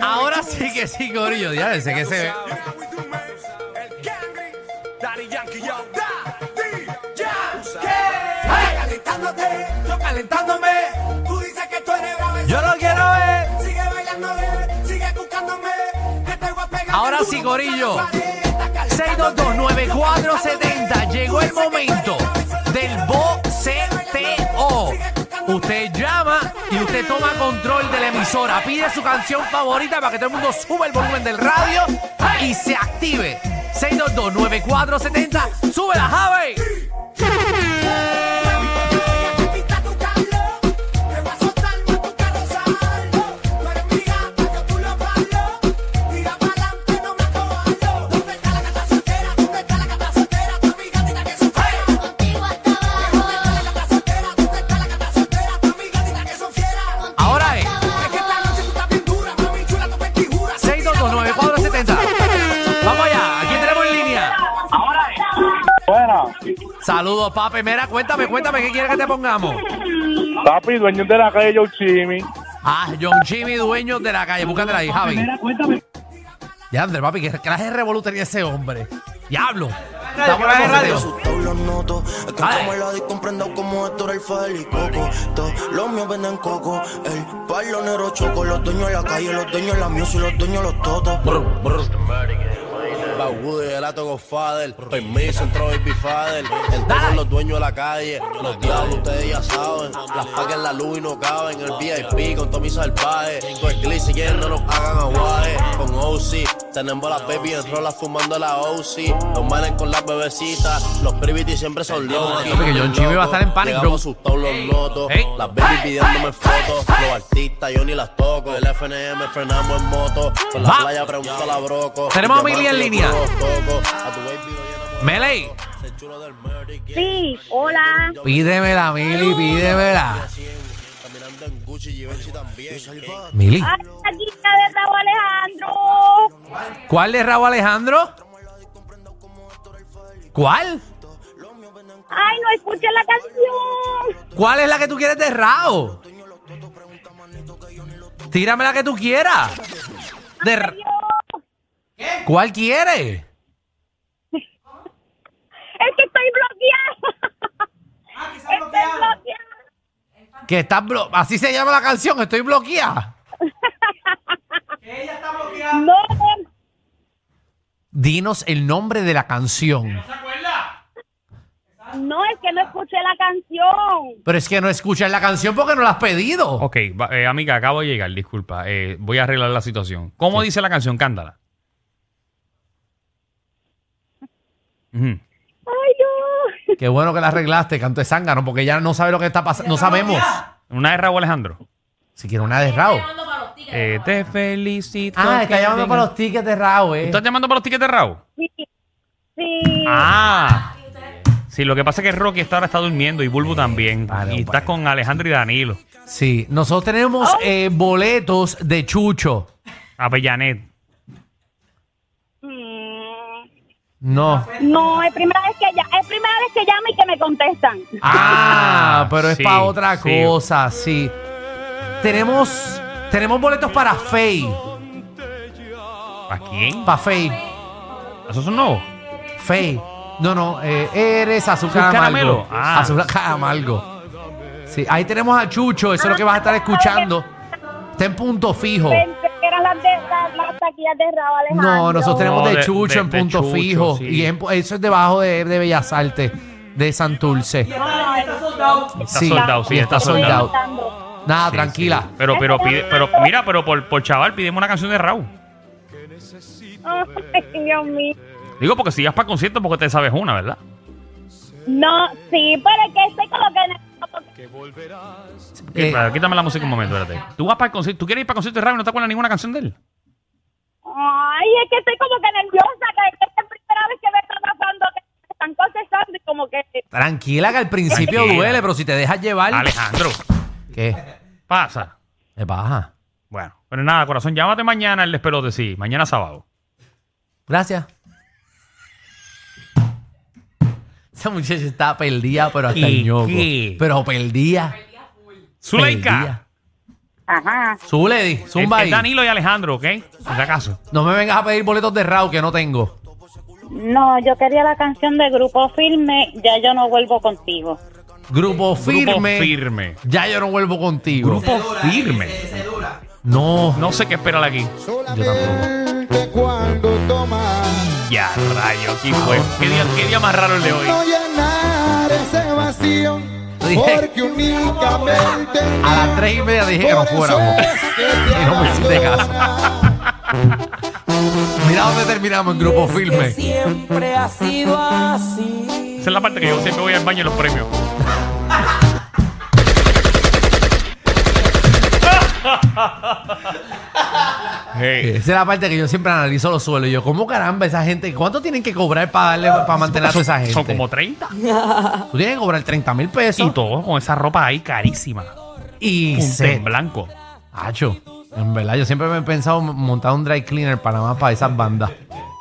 Ahora sí que sí, Corillo. Ya sé que se ve. Yo, calentándome. Tú dices que tú eres bravo. Yo lo quiero ver. Sigue bailándome, sigue buscándome. Que te voy a pegar. Ahora sí, Corillo. te pares. Está calentándote. 6229470. Llegó el momento toma control de la emisora. Pide su canción favorita para que todo el mundo suba el volumen del radio y se active. 6229470. ¡Súbela, Javi! Saludos, papi. Mira, cuéntame, cuéntame, ¿qué quieres que te pongamos? papi, dueño de la calle Joe Chimmy. Ah, John Jimmy, dueño de la calle. Búscatela ahí, Javi. Ya, André, papi, ¿qué clase de revolú tenía ese hombre? Diablo. Estamos en el radio. Los noto. Que como el y comprendo como Héctor el Feli Coco. Todos los míos venden coco. El palo negro choco. Los dueños en la calle, los dueños la music, los dueños los totos. Bagudo y el ato Godfather. Permiso, entró Baby Father. Entonces los dueños de la calle. Los diablos, ustedes ya saben. Las pagas en la luz y no caben. El VIP con Tomisa del Paje. Con el Glitz y no nos hagan aguaje. Tenemos las baby en rolas fumando la OC. Los malen con las bebecitas. Los privity siempre son locos. Que John Chimmy va a estar en. Llegamos asustados los notos. Ey. Las baby pidiéndome fotos. Los artistas yo ni las toco. El FNM frenamos en moto. Con la Va. playa pregunta la broco. Tenemos a Mili en línea. Meley. Sí, hola. pídemela, Mili, pídemela. Mili, Ay, aquí está de Raúl Alejandro. ¿Cuál de Raúl Alejandro? ¿Cuál? Ay, no escuché la canción. ¿Cuál es la que tú quieres de Raúl? Tírame la que tú quieras. De Ra- ¿Cuál quieres? Es que estoy bloqueada. Estoy bloqueada. Que estás blo- Así se llama la canción, estoy bloqueada. No, Dinos el nombre de la canción. no, es que no escuché la canción. Pero es que no escuchas la canción porque no la has pedido. Ok, va- eh, amiga, acabo de llegar, disculpa. Eh, voy a arreglar la situación. ¿Cómo dice la canción? Cántala. Ujú. Ay, no. Qué bueno que la arreglaste, canto de zángano, porque ya no sabe lo que está pasando. No sabemos. Una de Raúl Alejandro. Si quiere una de Raúl. Eh, te felicito. Ah, está que llamando tengas- para los tickets de Raúl, eh. ¿Estás llamando para los tickets de Raúl? Sí, sí. Ah. Sí, lo que pasa es que Rocky está ahora está durmiendo y Bulbu también. Vale, y estás con Alejandro y Danilo. Sí, nosotros tenemos eh, boletos de Chucho. Avellanet. Mm, No. No, es primera vez que ya, es primera vez que llamo y que me contestan. Ah, pero es sí, para otra sí. cosa, sí. Tenemos, tenemos boletos para Faye. ¿A quién? Para Faye. ¿Esos son nuevos? Faye. No, no, eh, eres azúcar Azúcar amargo. caramelo. Ah. Azúcar amargo. Sí, ahí tenemos a Chucho, eso es lo que vas a estar escuchando. Está en punto fijo. Pensé que eran las, de, las, las taquillas de Raúl Alejandro. No, nosotros tenemos No, de, de- Chucho de- en de punto Chucho, fijo. sí. Y en- eso es debajo de, de Bellas Artes, de Santurce. Está Sí, soldado, sí, está está soldado. soldado. Nada, Sí, tranquila. sí. Pero, pero, pide, pero, mira, pero por, por chaval, pidemos una canción de Raúl. Ay, Dios mío. Digo, porque si vas para concierto, porque te sabes una, ¿verdad? No, sí, pero es que estoy como que... Eh, Espera, quítame la música un momento, espérate. ¿Tú vas para el concierto? ¿Tú quieres ir para el concierto de Raúl y no te acuerdas ninguna canción de él? Ay, es que estoy como que nerviosa, que es la primera vez que me está pasando que me están contestando y como que... tranquila, que al principio Tranquila. duele, pero si te dejas llevar. Alejandro, ¿Qué? Pasa. Me baja. Bueno, pero nada, corazón, llámate mañana el despelote, sí. Mañana sábado. Gracias. Esa muchacha está perdida, pero hasta ¿Y el ñoco. qué? Pero perdida. Zuleika. perdida. Ajá. Zuledi, Es, zumba es ahí. Danilo y Alejandro, ¿ok? Por si acaso. No me vengas a pedir boletos de Raúl que no tengo. No, yo quería la canción de Grupo Firme, Ya yo no vuelvo contigo. Grupo firme. Grupo firme. Ya yo no vuelvo contigo. Grupo firme. No. No sé qué esperar aquí. Yo tampoco. cuando toma Ya, rayo, aquí fue. ¿Qué día, qué día más raro el de hoy? no llenar ese vacío porque únicamente A las tres y media dije que nos fuéramos. Y no me hiciste caso. Mira dónde terminamos en grupo firme. Siempre ha sido así. Esa es la parte que yo siempre voy al baño en los premios. Hey, Esa es la parte que yo siempre analizo los suelos. Y yo, ¿cómo caramba esa gente? ¿Cuánto tienen que cobrar para darle para mantener a toda esa gente? son como 30. Tú tienes que cobrar 30 mil pesos. Y todo con esa ropa ahí carísima. Y set. en blanco. Hacho. En verdad, yo siempre me he pensado montar un dry cleaner para más para esas bandas.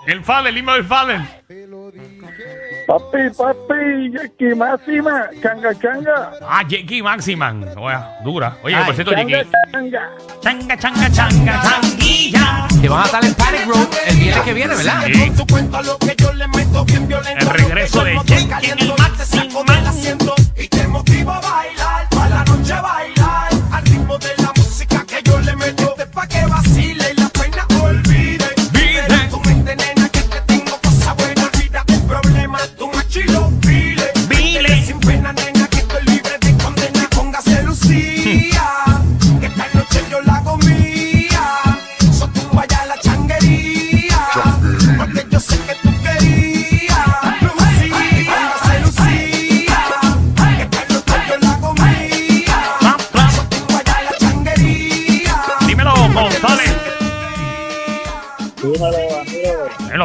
El Fallen, el del Fallen. Papi, papi, Jackie Máxima, changa, changa. Ah, Jackie Maximan. Oye, dura. Oye, Ay, por cierto, Jackie. changa. Changa, changa, changa, changuilla. Que van a estar en Panic Room el viernes que viene, ¿verdad? Sí. El regreso de Jackie en el asiento y te motivo a bailar. Para la noche bailar.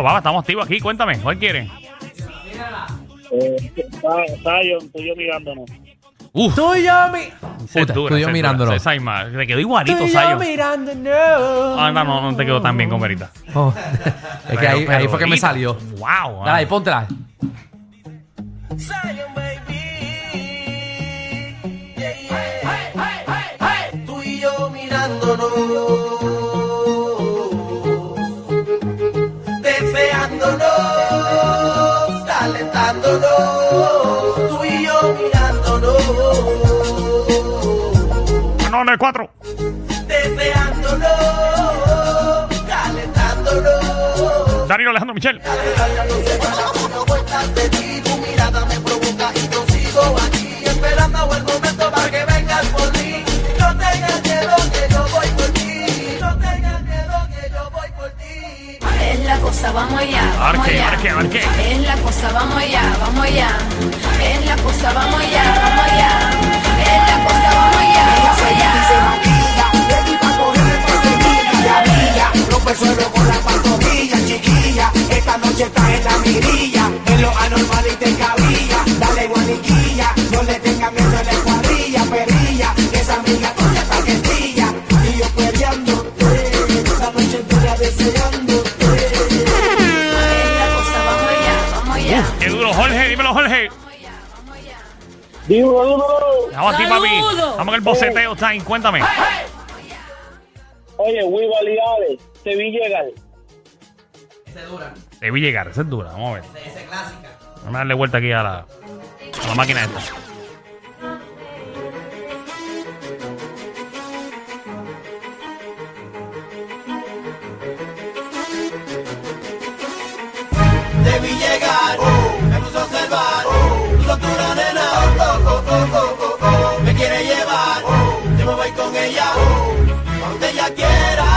Baba, estamos activos aquí. Cuéntame, ¿cuál quieren? Eh, Zion, tú y yo mirándonos. Uf, Tú y yo, mi... esa es Puta, dura, tú y yo dura. Esa es más. Te quedó igualito, yo Sayo. mirándonos. Ah, no, no, no te quedó tan bien con Verita. Oh, es que ahí, Pero- ahí fue que me salió. Wow. Dale, ahí, póntela. 3, 4. Deseándolo, calentándolo. Alejandro Michel. vamos allá. Vamos arque, allá. Arque, arque. Es la cosa, vamos allá, vamos allá. Es la cosa, vamos allá, vamos allá suelo con la pantorrilla, chiquilla. Esta noche está en la mirilla. En lo anormal y te cabilla. Dale guaniquilla. No le tengas miedo a la cuadrilla, perilla. Esa amiga tuya está quietilla. Y yo peleándote. Esta noche entera la cosa, vamos allá, vamos allá. Qué duro, Jorge. Dímelo, Jorge. Dímelo, dímelo. Vamos a ti, papi. Vamos en el boceteo time. Cuéntame. Oye, Wival y Ale, te vi llegar. Debí llegar, esa es dura. Vamos a ver. Esa es clásica. Vamos a darle vuelta aquí a la, a la máquina esta. Ella quiera.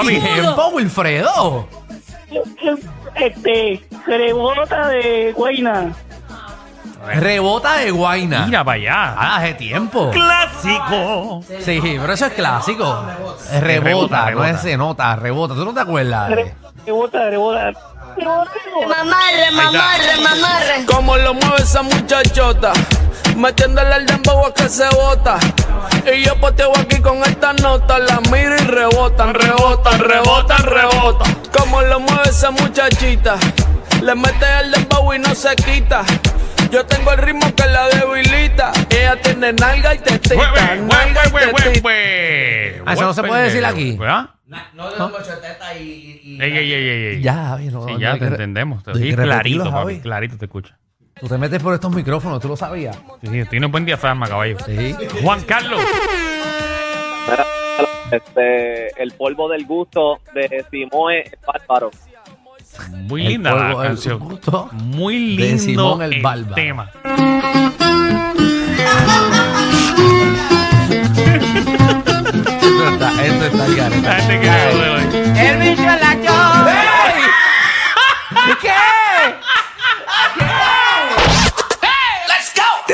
Papi. tiempo, Wilfredo. Este, cerebota de Guayna. Rebota de Guaina. Mira para allá. Ah, hace tiempo. Clásico. Sí, pero eso es clásico. Rebota, Rebota, no rebota. es se nota, rebota. ¿Tú no te acuerdas? Rebota, rebota. Mamarre, mamarre, mamarre. Como lo mueve esa muchachota, metiéndole el dembow a que se bota. Y yo poteo aquí con esta nota, la miro y rebotan, rebotan, rebotan, rebotan. Como lo mueve esa muchachita, le mete el dembow y no se quita. Yo tengo el ritmo que la debilita. Ella tiene nalga y tetita, nalga y tetita. Ah, eso no se puede decir aquí. ¿Verdad? No, no, teta y. y Ey, ey, ey, ey, ey. Ya, Javi, no, Sí, no ya te entendemos. Te no clarito, papi. Javi. Clarito te escucha. Tú te metes por estos micrófonos, ¿tú lo sabías? Sí, sí, tiene un buen diafragma, caballo. Sí. Juan Carlos. Este, el polvo del gusto de Simoe es bárbaro. Muy El linda polvo la del canción. gusto Muy de lindo Simón el el Bárbaro. tema. Esto está, esto está hoy. ¡El bicho la